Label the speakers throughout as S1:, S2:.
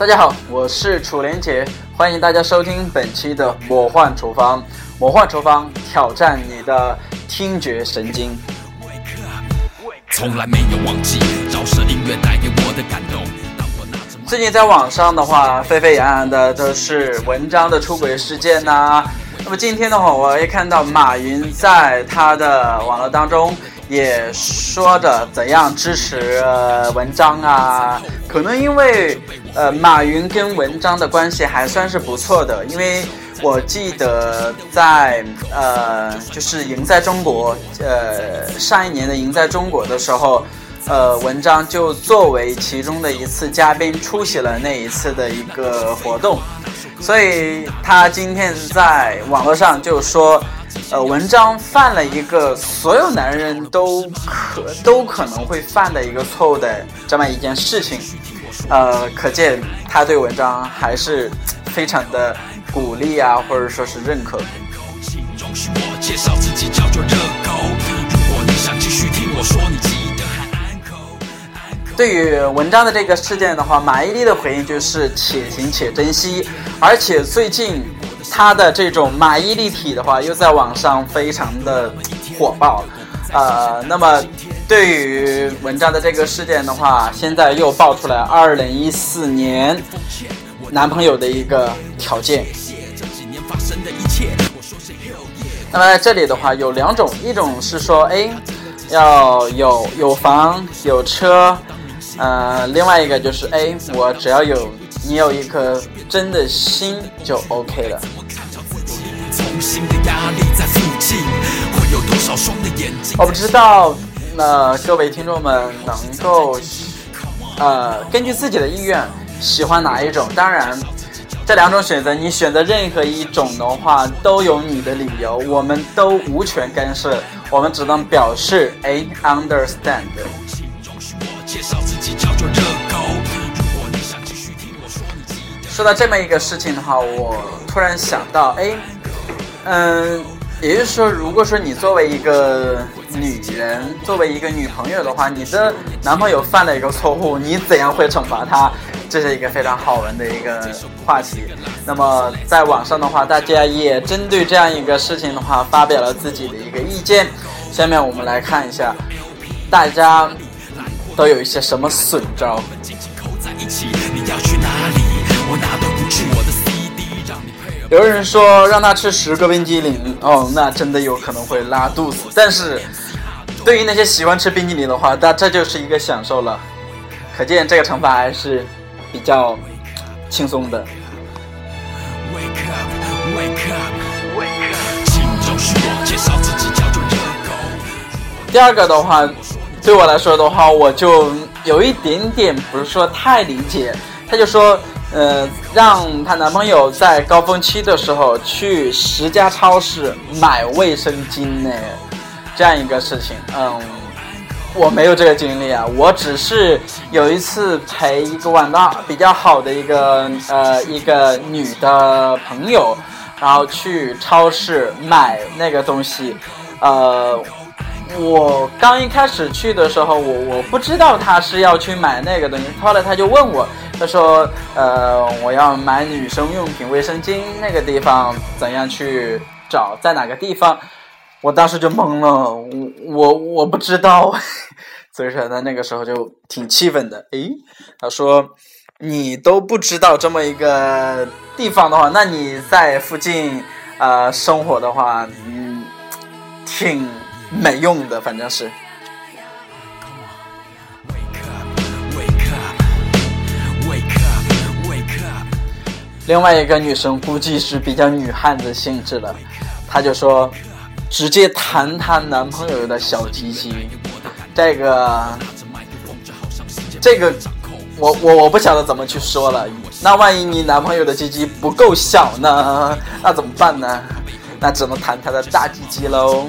S1: 大家好，我是楚连杰，欢迎大家收听本期的魔幻厨房。魔幻厨房挑战你的听觉神经。从来没有忘记饶舌音乐带给我的感动。最近在网上的话，沸沸扬扬的都是文章的出轨事件呐。那么今天的话，我也看到马云在他的网络当中也说着怎样支持文章啊。可能因为呃，马云跟文章的关系还算是不错的，因为。我记得在呃，就是赢在中国，呃，上一年的赢在中国的时候，呃，文章就作为其中的一次嘉宾出席了那一次的一个活动，所以他今天在网络上就说，呃，文章犯了一个所有男人都可都可能会犯的一个错误的这么一件事情，呃，可见他对文章还是非常的。鼓励啊，或者说是认可。对于文章的这个事件的话，马伊琍的回应就是且行且珍惜，而且最近他的这种马伊琍体的话，又在网上非常的火爆。呃，那么对于文章的这个事件的话，现在又爆出来二零一四年男朋友的一个条件。那么在这里的话有两种，一种是说，哎，要有有房有车，呃，另外一个就是，哎，我只要有你有一颗真的心就 OK 了。我不知道，那各位听众们能够，呃，根据自己的意愿喜欢哪一种？当然。这两种选择，你选择任何一种的话，都有你的理由，我们都无权干涉，我们只能表示哎，understand。说到这么一个事情的话，我突然想到，哎，嗯，也就是说，如果说你作为一个女人，作为一个女朋友的话，你的男朋友犯了一个错误，你怎样会惩罚他？这是一个非常好玩的一个话题。那么在网上的话，大家也针对这样一个事情的话，发表了自己的一个意见。下面我们来看一下，大家都有一些什么损招。有人说让他吃十个冰激凌，哦，那真的有可能会拉肚子。但是对于那些喜欢吃冰激凌的话，那这就是一个享受了。可见这个惩罚还是。比较轻松的。第二个的话，对我来说的话，我就有一点点不是说太理解。他就说，呃，让她男朋友在高峰期的时候去十家超市买卫生巾呢，这样一个事情，嗯。我没有这个经历啊，我只是有一次陪一个玩的比较好的一个呃一个女的朋友，然后去超市买那个东西，呃，我刚一开始去的时候，我我不知道他是要去买那个东西，后来他就问我，他说，呃，我要买女生用品卫生巾，那个地方怎样去找，在哪个地方？我当时就懵了，我我我不知道，所以说他那个时候就挺气愤的。诶，他说你都不知道这么一个地方的话，那你在附近呃生活的话，嗯，挺没用的，反正是。另外一个女生估计是比较女汉子性质的，她就说。直接弹她男朋友的小鸡鸡，这个，这个，我我我不晓得怎么去说了。那万一你男朋友的鸡鸡不够小呢？那怎么办呢？那只能弹他的大鸡鸡喽。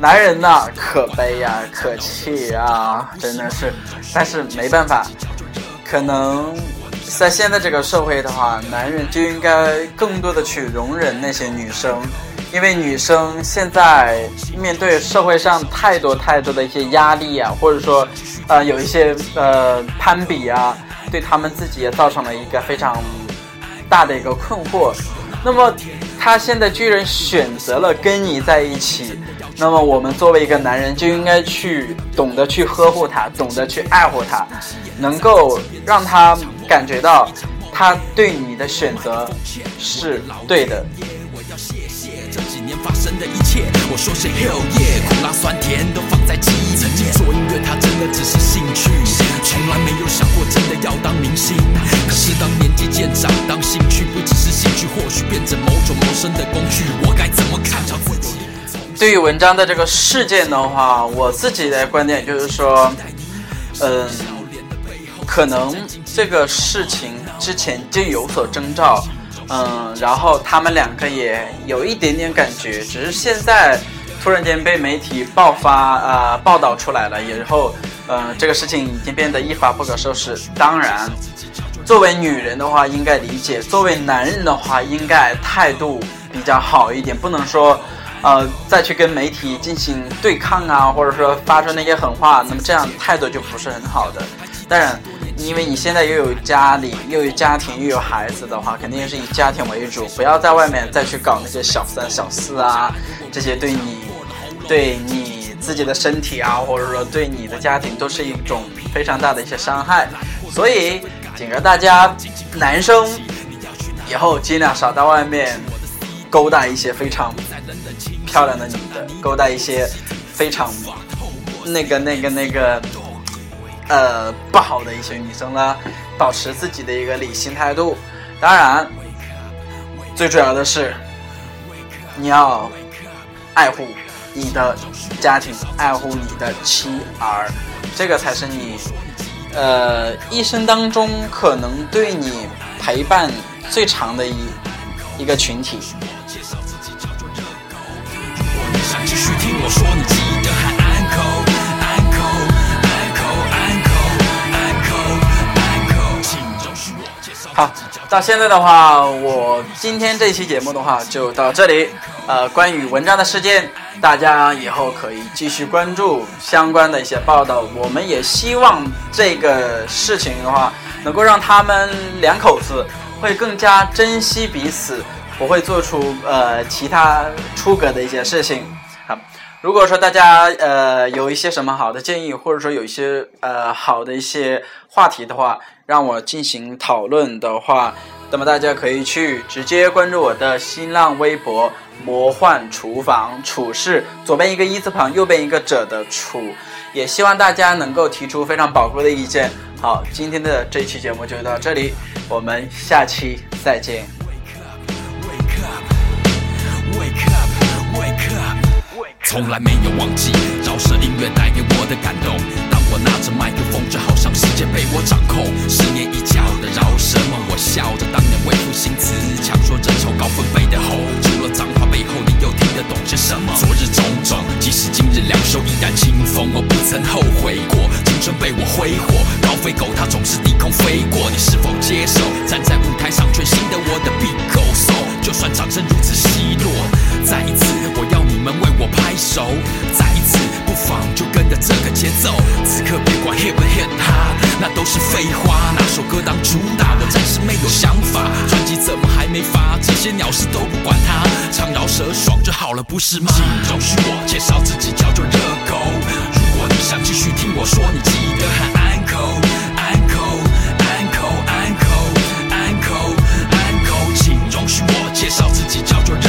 S1: 男人呐，可悲呀，可气啊，真的是。但是没办法，可能在现在这个社会的话，男人就应该更多的去容忍那些女生，因为女生现在面对社会上太多太多的一些压力啊，或者说，呃，有一些呃攀比啊，对他们自己也造成了一个非常大的一个困惑。那么他现在居然选择了跟你在一起，那么我们作为一个男人就应该去懂得去呵护他，懂得去爱护他，能够让他感觉到他对你的选择是对的。年发生的一切，我说是 hell yeah，苦辣酸甜都放在记忆里面。做音乐它真的只是兴趣，从来没有想过真的要当明星。可是当年纪渐长，当兴趣不只是兴趣，或许变成某种谋生的工具，我该怎么看着自己？对于文章的这个事件的话，我自己的观点就是说，嗯，可能这个事情之前就有所征兆。嗯，然后他们两个也有一点点感觉，只是现在突然间被媒体爆发啊报道出来了以后，嗯，这个事情已经变得一发不可收拾。当然，作为女人的话应该理解，作为男人的话应该态度比较好一点，不能说，呃，再去跟媒体进行对抗啊，或者说发出那些狠话，那么这样态度就不是很好的。当然。因为你现在又有家里，又有家庭，又有孩子的话，肯定是以家庭为主，不要在外面再去搞那些小三、小四啊，这些对你、对你自己的身体啊，或者说对你的家庭，都是一种非常大的一些伤害。所以，警告大家，男生以后尽量少到外面勾搭一些非常漂亮的女的，勾搭一些非常那个、那个、那个。呃，不好的一些女生呢，保持自己的一个理性态度。当然，最主要的是，你要爱护你的家庭，爱护你的妻儿，这个才是你呃一生当中可能对你陪伴最长的一一个群体。好，到现在的话，我今天这期节目的话就到这里。呃，关于文章的事件，大家以后可以继续关注相关的一些报道。我们也希望这个事情的话，能够让他们两口子会更加珍惜彼此，不会做出呃其他出格的一些事情。好，如果说大家呃有一些什么好的建议，或者说有一些呃好的一些话题的话，让我进行讨论的话，那么大家可以去直接关注我的新浪微博“魔幻厨房”，厨是左边一个一字旁，右边一个者的厨。也希望大家能够提出非常宝贵的意见。好，今天的这期节目就到这里，我们下期再见。从来没有忘记饶舌音乐带给我的感动。我拿着麦克风，就好像世界被我掌控。十年一觉的饶舌梦，我笑着当年为赋新词，强说真丑高分贝的吼。除了脏话背后，你又听得懂些什么？昨日种种，即使今日两手依然清风，我不曾后悔过。青春被我挥霍，高飞狗它总是低空飞过。你是否接受？站在舞台上，全新的我的 big go so，就算掌声如此稀落，再一次，我要你们为我拍手。再一次，不妨就跟着这个节奏。此刻别管 hit 不 hit 哈，那都是废话。哪首歌当主打，我暂时没有想法。专辑怎么还没发？这些鸟事都不管它，唱饶舌爽就好了，不是吗？请容许我介绍自己，叫做热狗。如果你想继续听我说，你记得喊 uncle uncle uncle uncle uncle。请容许我介绍自己，叫做热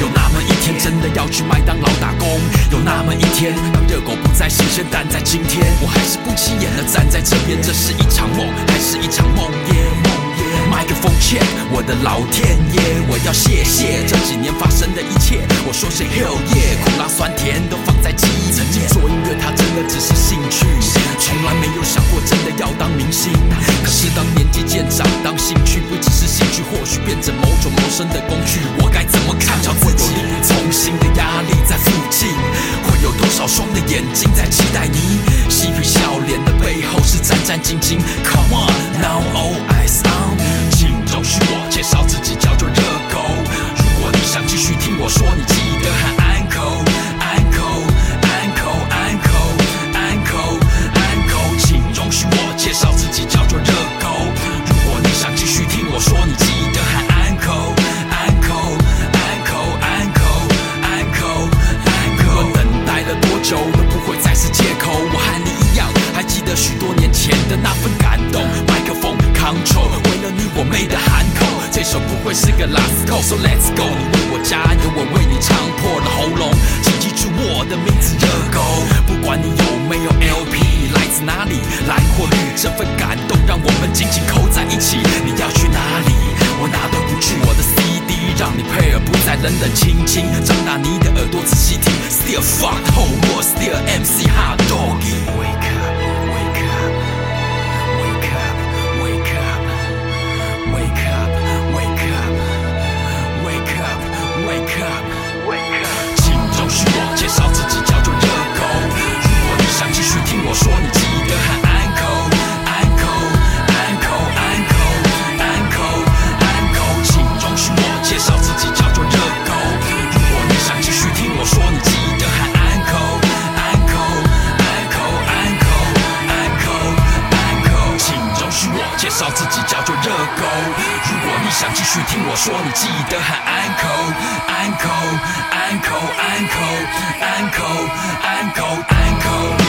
S1: 有那么一天，真的要去麦当劳打工。有那么一天，当热狗不再新鲜，但在今天，我还是不起眼的站在这边。这是一场梦，还是一场梦魇？梦魇。
S2: 克风欠我的老天爷，我要谢谢这几年发生的一切。我说些 hell yeah，苦辣酸甜都放在记忆曾经。做音乐它真的只是兴趣，从来没有想过真的要当明星。可是当年纪渐长，当兴趣不只是兴趣，或许变成某种谋生的工双的眼睛在期待你？嬉皮笑脸的背后是战战兢兢。Come on 那份感动。麦克风 control，为了你我没得喊口。这首不会是个 last call，so let's go。你为我加油，我为你唱破了喉咙。请记住我的名字热狗，不管你有没有 LP，来自哪里，蓝或绿，这份感动让我们紧紧扣在一起。你要去哪里？我哪都不去。我的 CD 让你配合，不再冷冷清清。张大你的耳朵仔细听，Still fuck hold，world，Still MC hot doggy。介绍自己，叫做热狗。如果你想继续听我说，你记得喊 uncle, uncle, uncle, uncle, uncle, uncle。请容许我介绍自己，叫做热狗。如果你想继续听我说，你记得喊 uncle, uncle, uncle, uncle, uncle, uncle。请容许我介绍自己，叫做热狗。如果你想继续听我说，你记得喊 uncle, ankle, ankle, ankle, ankle, ankle.